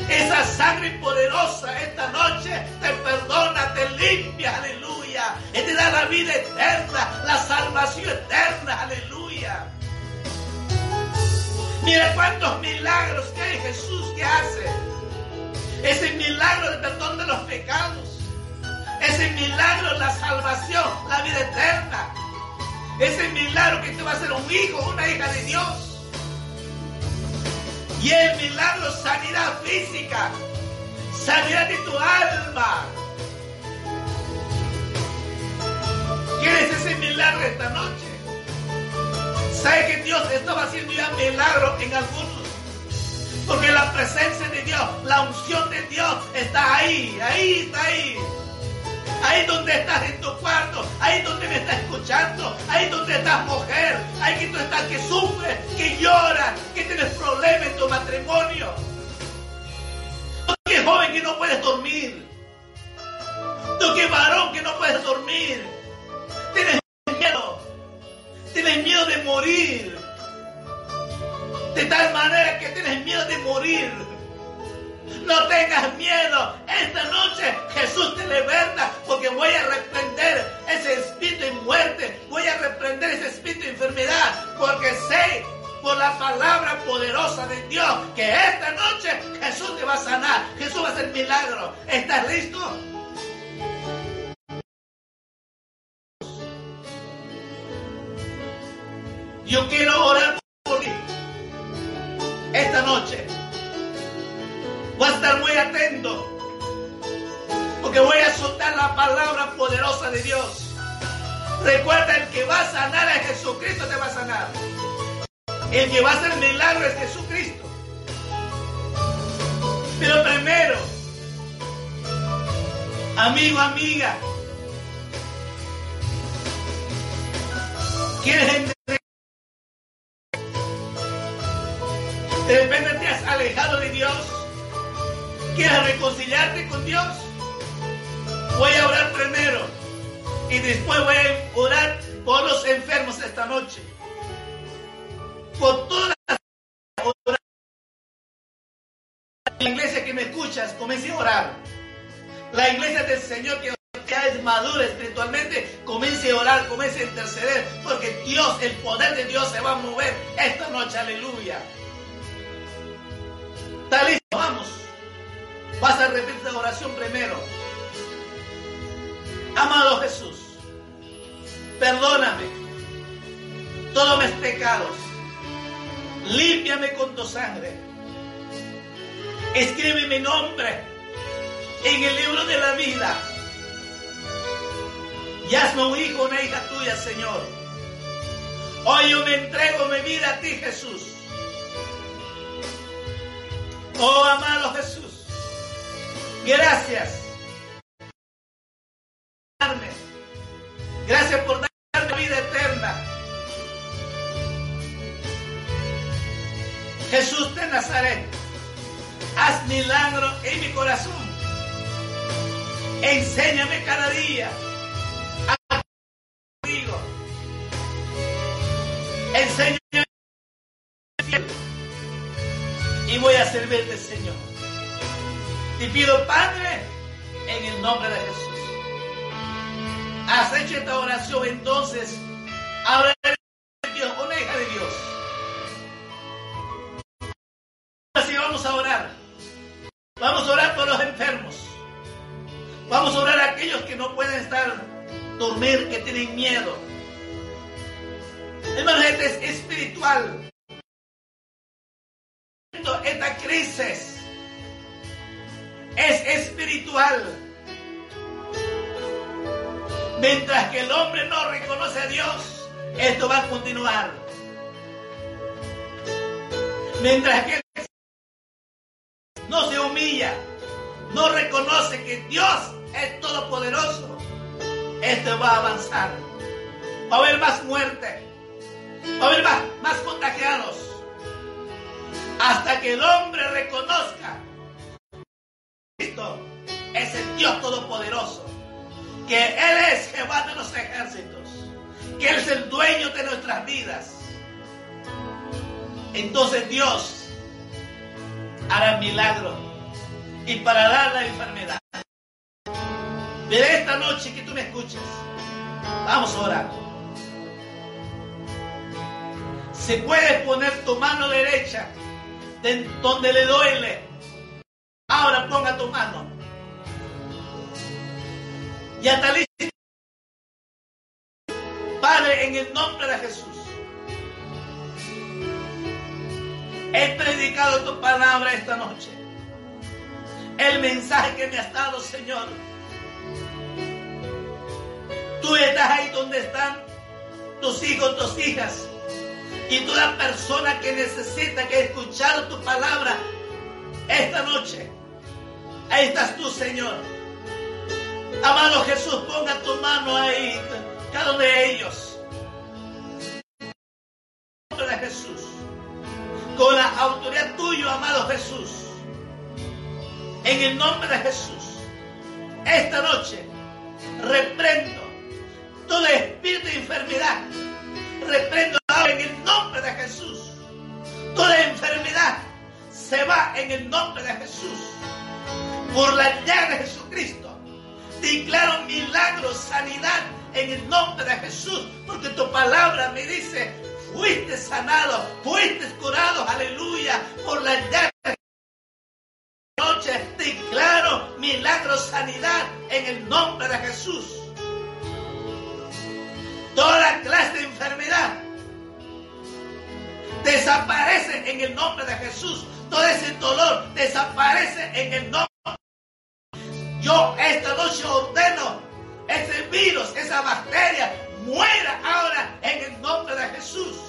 Esa sangre poderosa esta noche te perdona, te limpia, aleluya. Y te da la vida eterna, la salvación eterna, aleluya. Mira cuántos milagros que hay Jesús que hace. Ese milagro de perdón de los pecados. Ese milagro la salvación, la vida eterna. Ese milagro que te va a hacer un hijo, una hija de Dios. Y el milagro sanidad física, sanidad de tu alma. ¿Quieres ese milagro esta noche? ¿Sabe que Dios estaba haciendo ya milagro en algunos? Porque la presencia de Dios, la unción de Dios está ahí, ahí está ahí. Ahí donde estás en tu cuarto, ahí donde me estás escuchando, ahí donde estás mujer, ahí que tú estás que sufres, que lloras, que tienes problemas en tu matrimonio. Tú que joven que no puedes dormir. Tú que varón que no puedes dormir. Tienes miedo. Tienes miedo de morir. De tal manera que tienes miedo de morir no tengas miedo. Esta noche Jesús te liberta porque voy a reprender ese espíritu de muerte. Voy a reprender ese espíritu de enfermedad porque sé por la palabra poderosa de Dios que esta noche Jesús te va a sanar. Jesús va a hacer milagro. ¿Estás listo? Yo quiero orar esta noche. Voy a estar muy atento. Porque voy a soltar la palabra poderosa de Dios. Recuerda, el que va a sanar a Jesucristo te va a sanar. El que va a hacer milagro es Jesucristo. Pero primero, amigo, amiga, ¿quieres entender? De repente te has alejado de Dios. ¿Quieres reconciliarte con Dios? Voy a orar primero y después voy a orar por los enfermos esta noche. Por todas las la iglesia que me escuchas, comience a orar. La iglesia del Señor que ya es madura espiritualmente, comience a orar, comience a interceder, porque Dios, el poder de Dios se va a mover esta noche, aleluya. ¿Está listo? Vamos. Vas a repetir la oración primero. Amado Jesús, perdóname todos mis pecados. Límpiame con tu sangre. Escribe mi nombre en el libro de la vida. Y hazme un hijo, una hija tuya, Señor. Hoy yo me entrego mi vida a ti, Jesús. Oh, amado Jesús. Gracias. Gracias por darme vida eterna. Jesús de Nazaret, haz milagro en mi corazón. Enséñame cada día a. Enséñame y voy a servirte, Señor. Te pido, Padre, en el nombre de Jesús. Has hecho esta oración, entonces, ahora Dios, una hija de Dios. Así vamos a orar. Vamos a orar por los enfermos. Vamos a orar a aquellos que no pueden estar dormir, que tienen miedo. Hermanos, este es espiritual. Esta crisis es espiritual. Mientras que el hombre no reconoce a Dios, esto va a continuar. Mientras que no se humilla, no reconoce que Dios es todopoderoso, esto va a avanzar. va a haber más muerte, va a haber más, más contagiados, hasta que el hombre reconozca que Cristo es el Dios Todopoderoso, que Él es Jehová de los ejércitos, que Él es el dueño de nuestras vidas. Entonces Dios hará milagro y parará la enfermedad. De esta noche que tú me escuches, vamos a orar. Se puede poner tu mano derecha de donde le duele. Ahora ponga tu mano. Y ataliza. Padre, en el nombre de Jesús. He predicado tu palabra esta noche. El mensaje que me has dado, Señor. Tú estás ahí donde están tus hijos, tus hijas. Y toda persona que necesita que escuchar tu palabra esta noche. Ahí estás tú, Señor. Amado Jesús, ponga tu mano ahí, cada uno de ellos. De Jesús. Con la autoridad tuya, amado Jesús. En el nombre de Jesús. Esta noche reprendo todo espíritu de enfermedad. Reprendo en el nombre de Jesús. Toda enfermedad se va en el nombre de Jesús. Por la llaga de Jesucristo. Declaro milagro, sanidad en el nombre de Jesús. Porque tu palabra me dice, fuiste sanado, fuiste curado, aleluya, por la llaga de noche declaro milagro, sanidad en el nombre de Jesús. Toda clase de enfermedad desaparece en el nombre de Jesús. Todo ese dolor desaparece en el nombre. Yo esta noche ordeno ese virus, esa bacteria, muera ahora en el nombre de Jesús.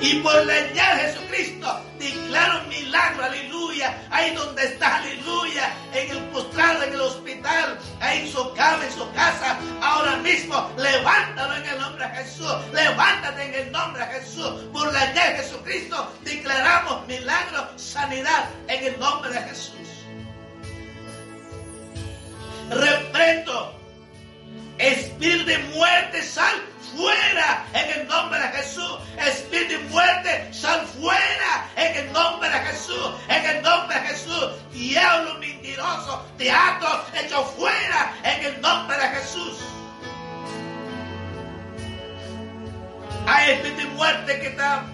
Y por la llave de Jesucristo declaro un milagro, aleluya. Ahí donde está, aleluya. En el postrado, en el hospital, ahí en su cama, en su casa. Ahora mismo, levántalo en el nombre de Jesús. Levántate en el nombre de Jesús. Por la llave de Jesucristo declaramos milagro, sanidad en el nombre de Jesús. Reprendo espíritu de muerte, sal fuera en el nombre de Jesús. Espíritu de muerte, sal fuera en el nombre de Jesús. En el nombre de Jesús. Diablo mentiroso, te ato, hecho fuera en el nombre de Jesús. Hay espíritu de muerte que está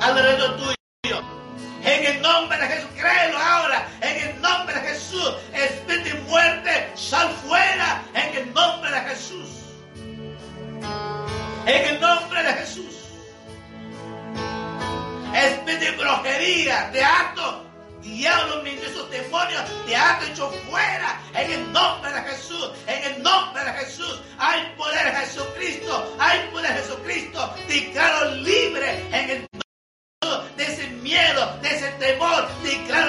alrededor tuyo. En el nombre de Jesús, créelo ahora. En el nombre de Jesús, espíritu de muerte, sal fuera. En el nombre de Jesús. En el nombre de Jesús. Espíritu de brujería, de acto, diablo, esos demonios, te ato hecho fuera. En el nombre de Jesús. En el nombre de Jesús. Hay poder Jesucristo. Hay poder Jesucristo. Declaro libre en el de ese miedo, de ese temor, declaro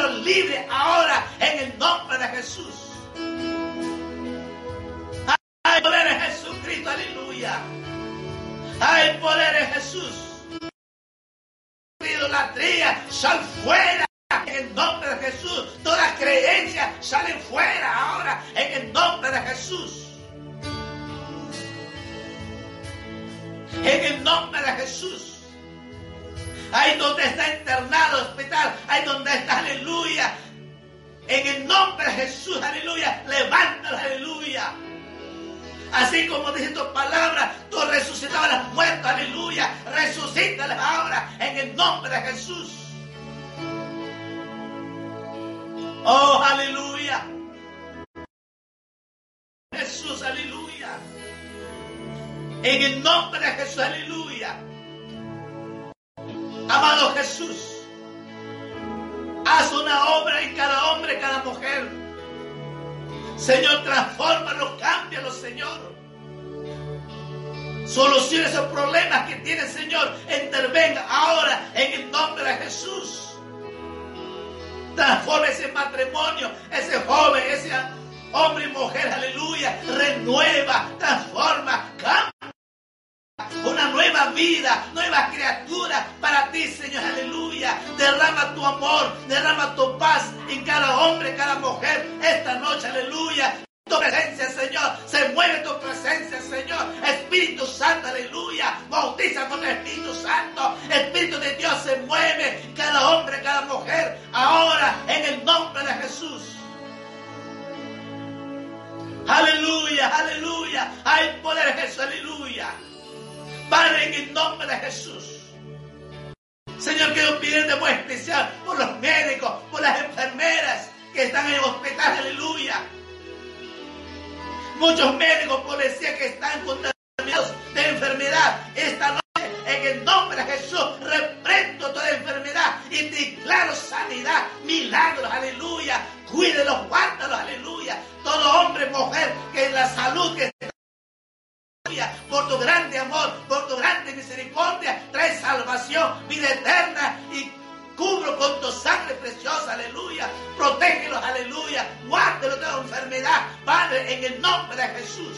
nombre de Jesús. Señor, quiero pedirte muy especial por los médicos, por las enfermeras que están en el hospital, aleluya. Muchos médicos, policías que están contaminados de enfermedad. Esta noche, en el nombre de Jesús, reprendo toda enfermedad y declaro sanidad, milagros, aleluya. Cuídelos, guárdalos, aleluya. Todo hombre, mujer, que en la salud que está por tu grande amor, por tu grande misericordia, trae salvación, vida eterna y cubro con tu sangre preciosa, aleluya. Protégelos, aleluya. Guárdelos de la enfermedad, Padre, en el nombre de Jesús.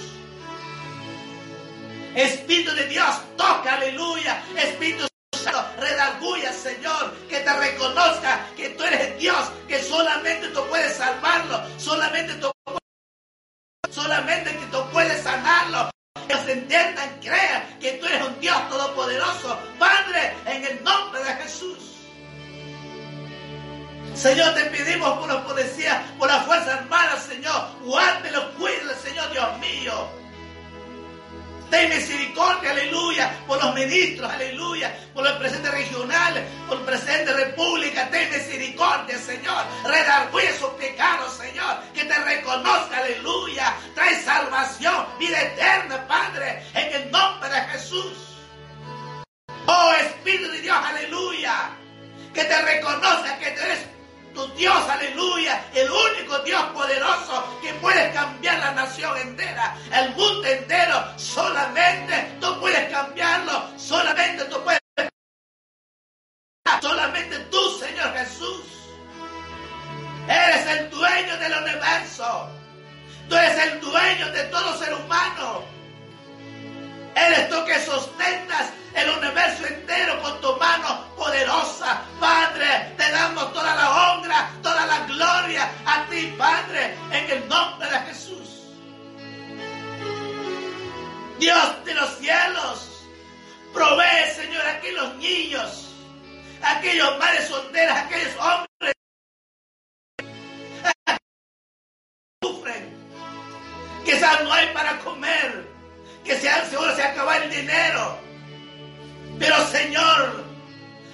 Espíritu de Dios, toca, aleluya. Espíritu Santo, redarguya, Señor, que te reconozca que tú eres Dios, que solamente tú puedes salvarlo, solamente tú solamente que tú puedes sanarlo, que se entiendan, crean que tú eres un Dios todopoderoso. Padre, en el nombre de Jesús. Señor, te pedimos por los policías, por las Fuerzas Armadas, Señor. Guárdelo, cuídelo, Señor, Dios mío. Ten misericordia, aleluya, por los ministros, aleluya, por los presidentes regionales, por el presidente de república. Ten misericordia, Señor. Redarguye sus pecados, Señor. Que te reconozca, aleluya. Trae salvación, vida eterna, Padre, en el nombre de Jesús. Oh Espíritu de Dios, aleluya. Que te reconozca que tú eres tu Dios, aleluya, el único Dios poderoso que puede cambiar la nación entera, el mundo entero, solamente tú puedes cambiarlo, solamente tú puedes, solamente tú, Señor Jesús, eres el dueño del universo, tú eres el dueño de todo ser humano, eres tú que sostentas el universo entero con tu mano poderosa. Padre, te damos toda la honra, toda la gloria a ti, Padre, en el nombre de Jesús. Dios de los cielos, provee, Señor, a aquellos niños, a aquellos madres solteras, a aquellos hombres que sufren, quizás no hay para comer, que se, seguro se acaba el dinero. Pero Señor,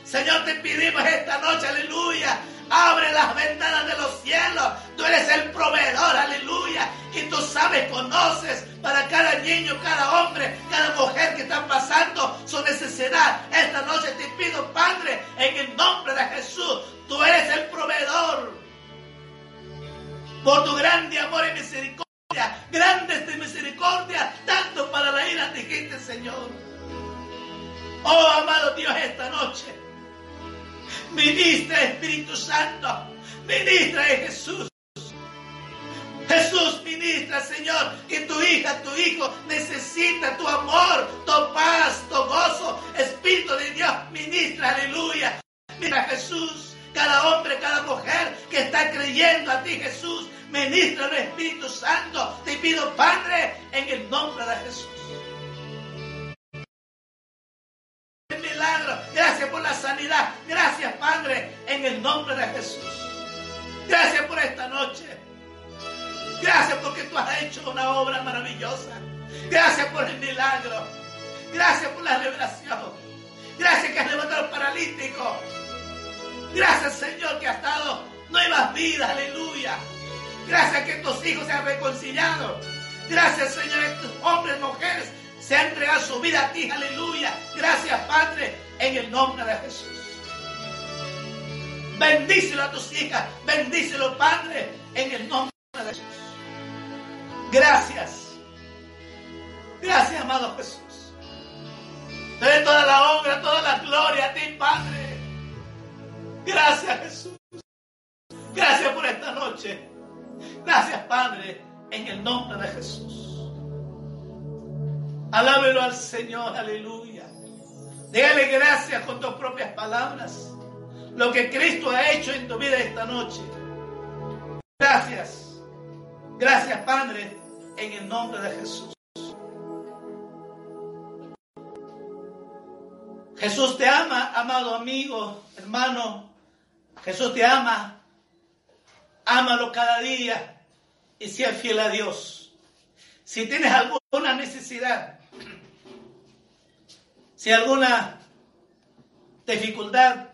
Señor, te pedimos esta noche, aleluya. Abre las ventanas de los cielos. Tú eres el proveedor, aleluya. Y tú sabes, conoces para cada niño, cada hombre, cada mujer que está pasando su necesidad. Esta noche te pido, Padre, en el nombre de Jesús, tú eres el proveedor. Por tu grande amor y misericordia, grandes de misericordia, tanto para la ira de gente, Señor. Oh, amado Dios, esta noche. Ministra Espíritu Santo. Ministra de Jesús. Jesús ministra, Señor, que tu hija, tu hijo necesita tu amor, tu paz, tu gozo. Espíritu de Dios, ministra, aleluya. Mira Jesús, cada hombre, cada mujer que está creyendo a ti, Jesús, ministra el Espíritu Santo. Te pido, Padre, en el nombre de Jesús. Gracias, Padre, en el nombre de Jesús. Gracias por esta noche. Gracias porque tú has hecho una obra maravillosa. Gracias por el milagro. Gracias por la revelación. Gracias que has levantado al paralítico. Gracias, Señor, que has dado nuevas vidas. Aleluya. Gracias que tus hijos se han reconciliado. Gracias, Señor, que tus hombres, mujeres se ha entregado su vida a ti, aleluya. Gracias, Padre, en el nombre de Jesús. Bendícelo a tus hijas, bendícelo, Padre, en el nombre de Jesús. Gracias. Gracias, amado Jesús. Te doy toda la honra, toda la gloria a ti, Padre. Gracias, Jesús. Gracias por esta noche. Gracias, Padre, en el nombre de Jesús. Alábelo al Señor, aleluya. Dígale gracias con tus propias palabras. lo que Cristo ha hecho en tu vida esta noche. Gracias. Gracias, Padre, en el nombre de Jesús. Jesús te ama, amado amigo, hermano. Jesús te ama. Ámalo cada día y sea fiel a Dios. Si tienes alguna necesidad, si alguna dificultad,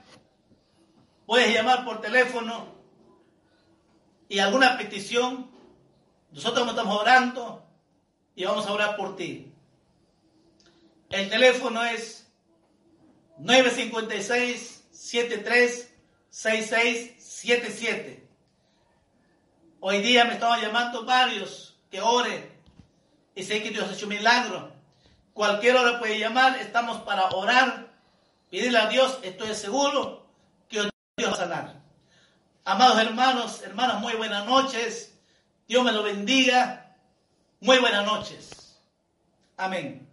puedes llamar por teléfono y alguna petición. Nosotros estamos orando y vamos a orar por ti. El teléfono es 956-736677. Hoy día me estaban llamando varios que ore y sé que Dios ha hecho un milagro. Cualquier hora puede llamar, estamos para orar, pedirle a Dios, estoy seguro que Dios va a sanar. Amados hermanos, hermanas, muy buenas noches. Dios me lo bendiga. Muy buenas noches. Amén.